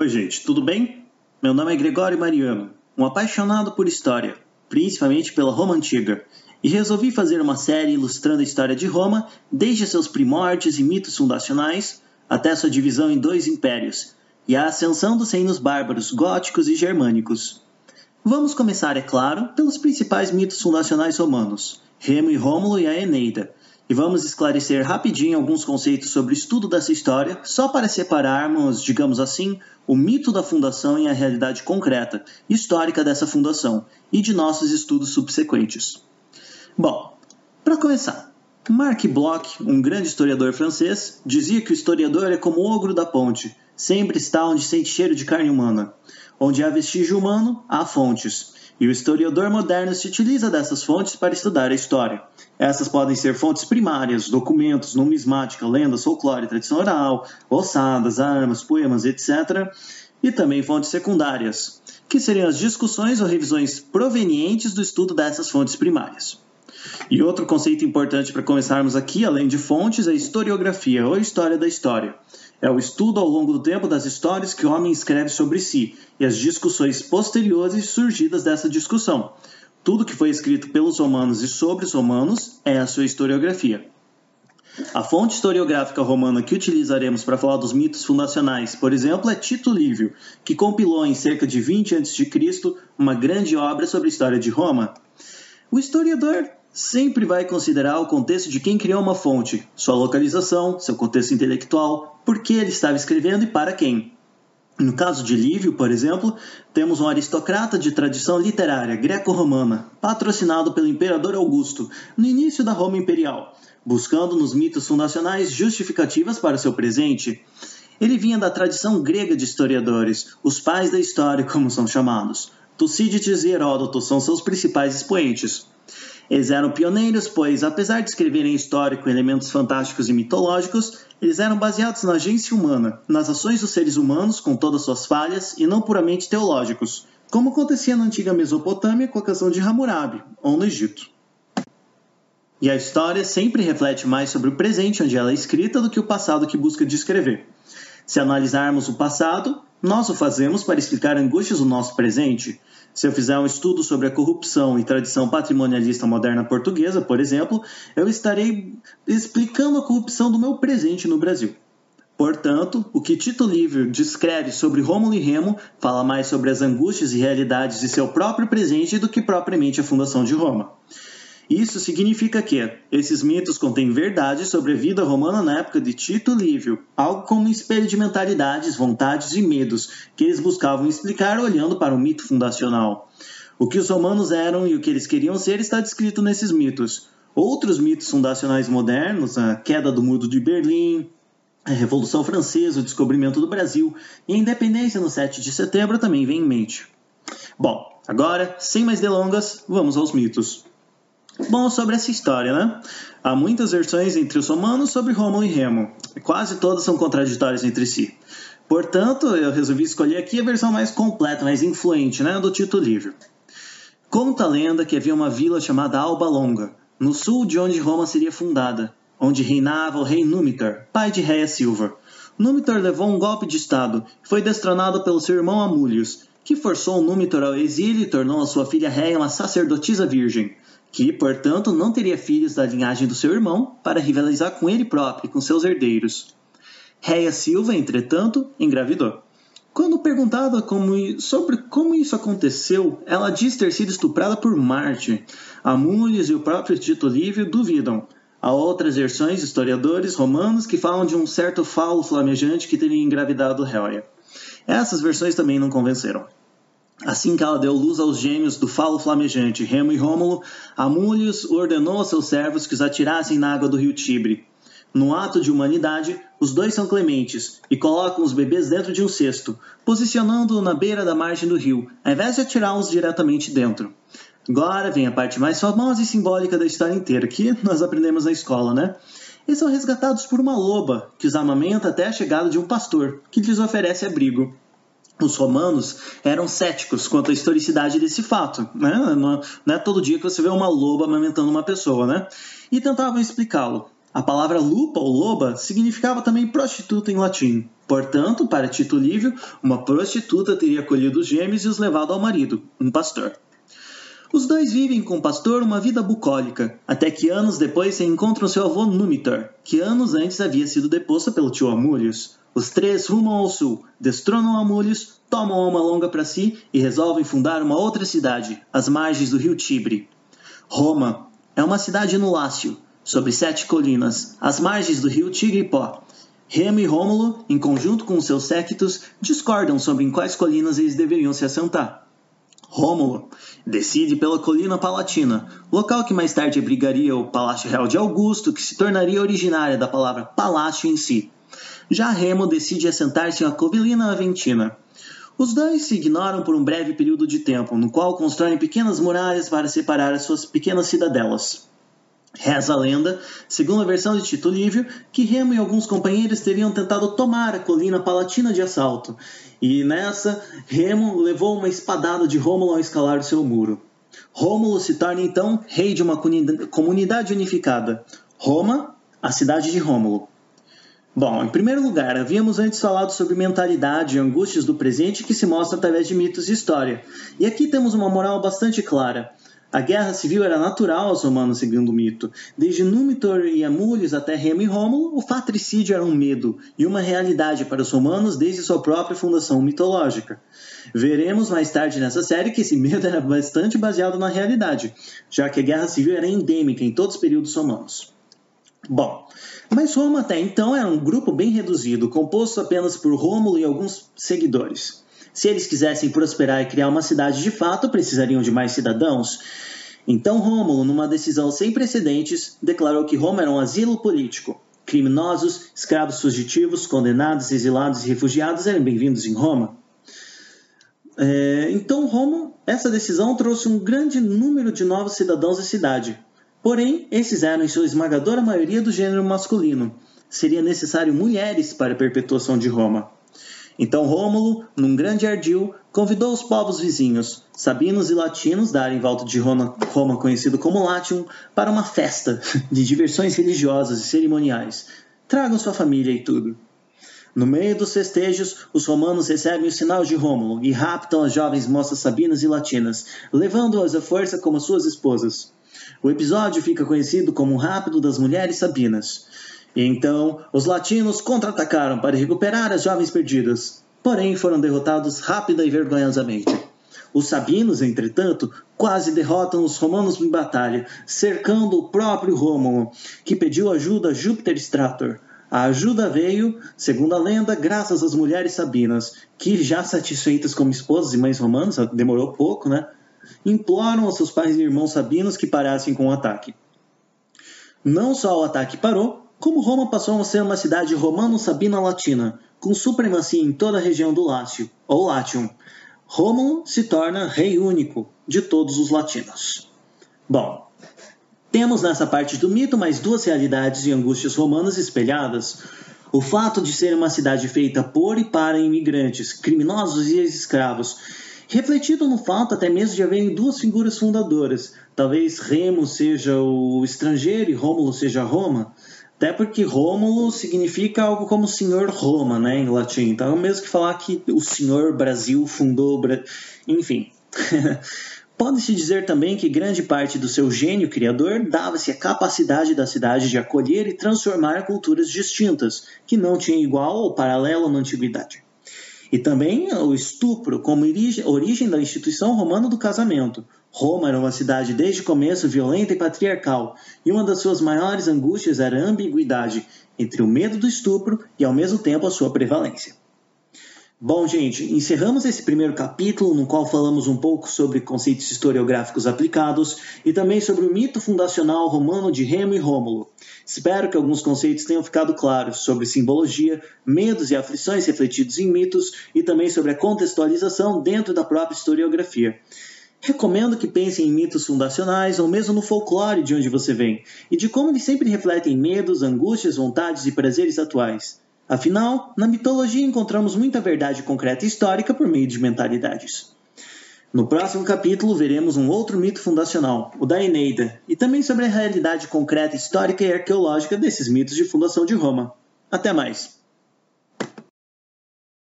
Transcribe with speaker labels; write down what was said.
Speaker 1: Oi, gente, tudo bem? Meu nome é Gregório Mariano, um apaixonado por história, principalmente pela Roma Antiga, e resolvi fazer uma série ilustrando a história de Roma desde seus primórdios e mitos fundacionais até sua divisão em dois impérios e a ascensão dos reinos bárbaros góticos e germânicos. Vamos começar, é claro, pelos principais mitos fundacionais romanos, Remo e Rômulo e a Eneida, e vamos esclarecer rapidinho alguns conceitos sobre o estudo dessa história, só para separarmos, digamos assim, o mito da fundação e a realidade concreta, histórica dessa fundação e de nossos estudos subsequentes. Bom, para começar, Marc Bloch, um grande historiador francês, dizia que o historiador é como o ogro da ponte, sempre está onde sente cheiro de carne humana. Onde há vestígio humano, há fontes. E o historiador moderno se utiliza dessas fontes para estudar a história. Essas podem ser fontes primárias, documentos, numismática, lendas, folclore, tradição oral, ossadas, armas, poemas, etc. E também fontes secundárias, que seriam as discussões ou revisões provenientes do estudo dessas fontes primárias. E outro conceito importante para começarmos aqui, além de fontes, é historiografia ou história da história. É o estudo ao longo do tempo das histórias que o homem escreve sobre si e as discussões posteriores surgidas dessa discussão. Tudo que foi escrito pelos romanos e sobre os romanos é a sua historiografia. A fonte historiográfica romana que utilizaremos para falar dos mitos fundacionais, por exemplo, é Tito Livio, que compilou em cerca de 20 a.C. uma grande obra sobre a história de Roma. O historiador sempre vai considerar o contexto de quem criou uma fonte, sua localização, seu contexto intelectual, por que ele estava escrevendo e para quem. No caso de Lívio, por exemplo, temos um aristocrata de tradição literária greco-romana, patrocinado pelo imperador Augusto no início da Roma Imperial, buscando nos mitos fundacionais justificativas para seu presente. Ele vinha da tradição grega de historiadores, os pais da história, como são chamados. Tucídides e Heródoto são seus principais expoentes. Eles eram pioneiros, pois, apesar de escreverem história com elementos fantásticos e mitológicos, eles eram baseados na agência humana, nas ações dos seres humanos com todas suas falhas e não puramente teológicos, como acontecia na antiga Mesopotâmia com a canção de Hammurabi, ou no Egito. E a história sempre reflete mais sobre o presente onde ela é escrita do que o passado que busca descrever. Se analisarmos o passado, nós o fazemos para explicar angústias do nosso presente, se eu fizer um estudo sobre a corrupção e tradição patrimonialista moderna portuguesa, por exemplo, eu estarei explicando a corrupção do meu presente no Brasil. Portanto, o que Tito Livre descreve sobre Rômulo e Remo fala mais sobre as angústias e realidades de seu próprio presente do que propriamente a fundação de Roma. Isso significa que esses mitos contêm verdades sobre a vida romana na época de Tito Livio, algo como um espelho de mentalidades, vontades e medos que eles buscavam explicar olhando para o mito fundacional. O que os romanos eram e o que eles queriam ser está descrito nesses mitos. Outros mitos fundacionais modernos, a queda do muro de Berlim, a Revolução Francesa, o descobrimento do Brasil e a independência no 7 de setembro também vem em mente. Bom, agora, sem mais delongas, vamos aos mitos. Bom, sobre essa história, né? Há muitas versões entre os romanos sobre Rômulo e Remo. Quase todas são contraditórias entre si. Portanto, eu resolvi escolher aqui a versão mais completa, mais influente, né, do Tito Livre. Conta a lenda que havia uma vila chamada Alba Longa, no sul de onde Roma seria fundada, onde reinava o rei Númitor, pai de Réia Silva. Númitor levou um golpe de estado e foi destronado pelo seu irmão Amúlius, que forçou Númitor ao exílio e tornou a sua filha Réia uma sacerdotisa virgem que, portanto, não teria filhos da linhagem do seu irmão para rivalizar com ele próprio e com seus herdeiros. Réia Silva, entretanto, engravidou. Quando perguntada como, sobre como isso aconteceu, ela diz ter sido estuprada por Marte. Amúlios e o próprio Tito Livio duvidam. Há outras versões historiadores romanos que falam de um certo falo flamejante que teria engravidado Réia. Essas versões também não convenceram. Assim que ela deu luz aos gêmeos do falo flamejante, Remo e Rômulo, Amúlios ordenou aos seus servos que os atirassem na água do rio Tibre. No ato de humanidade, os dois são clementes e colocam os bebês dentro de um cesto, posicionando-o na beira da margem do rio, ao invés de atirá-los diretamente dentro. Agora vem a parte mais famosa e simbólica da história inteira, que nós aprendemos na escola, né? Eles são resgatados por uma loba, que os amamenta até a chegada de um pastor, que lhes oferece abrigo os romanos eram céticos quanto à historicidade desse fato. Né? Não, é todo dia que você vê uma loba amamentando uma pessoa. Né? E tentavam explicá-lo. A palavra lupa ou loba significava também prostituta em latim. Portanto, para Tito Livio, uma prostituta teria acolhido os gêmeos e os levado ao marido, um pastor. Os dois vivem com o pastor uma vida bucólica, até que anos depois se encontram seu avô Númitor, que anos antes havia sido deposto pelo tio Amúlios. Os três rumam ao sul, destronam Amúlios, tomam uma longa para si e resolvem fundar uma outra cidade, às margens do rio Tibre. Roma é uma cidade no Lácio, sobre sete colinas, às margens do rio Tigre-Pó. Remo e Rômulo, em conjunto com seus séquitos, discordam sobre em quais colinas eles deveriam se assentar. Rômulo decide pela colina Palatina, local que mais tarde abrigaria o Palácio Real de Augusto, que se tornaria originária da palavra palácio em si. Já Remo decide assentar-se em a Covilina Aventina. Os dois se ignoram por um breve período de tempo, no qual constroem pequenas muralhas para separar as suas pequenas cidadelas. Reza a lenda, segundo a versão de Tito Livio, que Remo e alguns companheiros teriam tentado tomar a colina palatina de assalto, e nessa, Remo levou uma espadada de Rômulo ao escalar seu muro. Rômulo se torna então rei de uma comunidade unificada, Roma, a cidade de Rômulo. Bom, em primeiro lugar, havíamos antes falado sobre mentalidade e angústias do presente que se mostra através de mitos e história. E aqui temos uma moral bastante clara. A guerra civil era natural aos romanos, segundo o mito. Desde Númitor e Amúlios até Remo e Rômulo, o fratricídio era um medo e uma realidade para os romanos desde sua própria fundação mitológica. Veremos mais tarde nessa série que esse medo era bastante baseado na realidade, já que a guerra civil era endêmica em todos os períodos romanos. Bom, mas Roma até então era um grupo bem reduzido, composto apenas por Rômulo e alguns seguidores. Se eles quisessem prosperar e criar uma cidade de fato, precisariam de mais cidadãos. Então Rômulo, numa decisão sem precedentes, declarou que Roma era um asilo político. Criminosos, escravos fugitivos, condenados, exilados e refugiados eram bem-vindos em Roma. É, então, Roma, essa decisão trouxe um grande número de novos cidadãos à cidade. Porém, esses eram em sua esmagadora maioria do gênero masculino. Seria necessário mulheres para a perpetuação de Roma. Então Rômulo, num grande ardil, convidou os povos vizinhos, sabinos e latinos, da área em volta de Roma, Roma conhecido como Latium, para uma festa de diversões religiosas e cerimoniais. Tragam sua família e tudo. No meio dos festejos, os romanos recebem o sinal de Rômulo e raptam as jovens moças sabinas e latinas, levando-as à força como suas esposas. O episódio fica conhecido como o Rápido das Mulheres Sabinas. Então os latinos contra-atacaram para recuperar as jovens perdidas, porém foram derrotados rápida e vergonhosamente. Os sabinos, entretanto, quase derrotam os romanos em batalha, cercando o próprio Rômulo, que pediu ajuda a Júpiter Strator. A ajuda veio, segundo a lenda, graças às mulheres sabinas, que, já satisfeitas como esposas e mães romanas, demorou pouco, né? Imploram aos seus pais e irmãos sabinos que parassem com o ataque. Não só o ataque parou, como Roma passou a ser uma cidade romano-sabina latina, com supremacia em toda a região do Lácio, ou Latium, Rômulo se torna rei único de todos os latinos. Bom, temos nessa parte do mito mais duas realidades e angústias romanas espelhadas. O fato de ser uma cidade feita por e para imigrantes, criminosos e escravos, refletido no fato até mesmo de haverem duas figuras fundadoras. Talvez Remo seja o estrangeiro e Rômulo seja Roma. Até porque Rômulo significa algo como Senhor Roma, né, em latim. Então mesmo que falar que o Senhor Brasil fundou. Enfim. Pode-se dizer também que grande parte do seu gênio criador dava-se a capacidade da cidade de acolher e transformar culturas distintas, que não tinham igual ou paralelo na antiguidade. E também o estupro como origem da instituição romana do casamento, Roma era uma cidade desde o começo violenta e patriarcal, e uma das suas maiores angústias era a ambiguidade entre o medo do estupro e ao mesmo tempo a sua prevalência. Bom, gente, encerramos esse primeiro capítulo no qual falamos um pouco sobre conceitos historiográficos aplicados e também sobre o mito fundacional romano de Remo e Rômulo. Espero que alguns conceitos tenham ficado claros sobre simbologia, medos e aflições refletidos em mitos e também sobre a contextualização dentro da própria historiografia. Recomendo que pensem em mitos fundacionais ou mesmo no folclore de onde você vem, e de como eles sempre refletem medos, angústias, vontades e prazeres atuais. Afinal, na mitologia encontramos muita verdade concreta e histórica por meio de mentalidades. No próximo capítulo, veremos um outro mito fundacional, o da Eneida, e também sobre a realidade concreta histórica e arqueológica desses mitos de fundação de Roma. Até mais!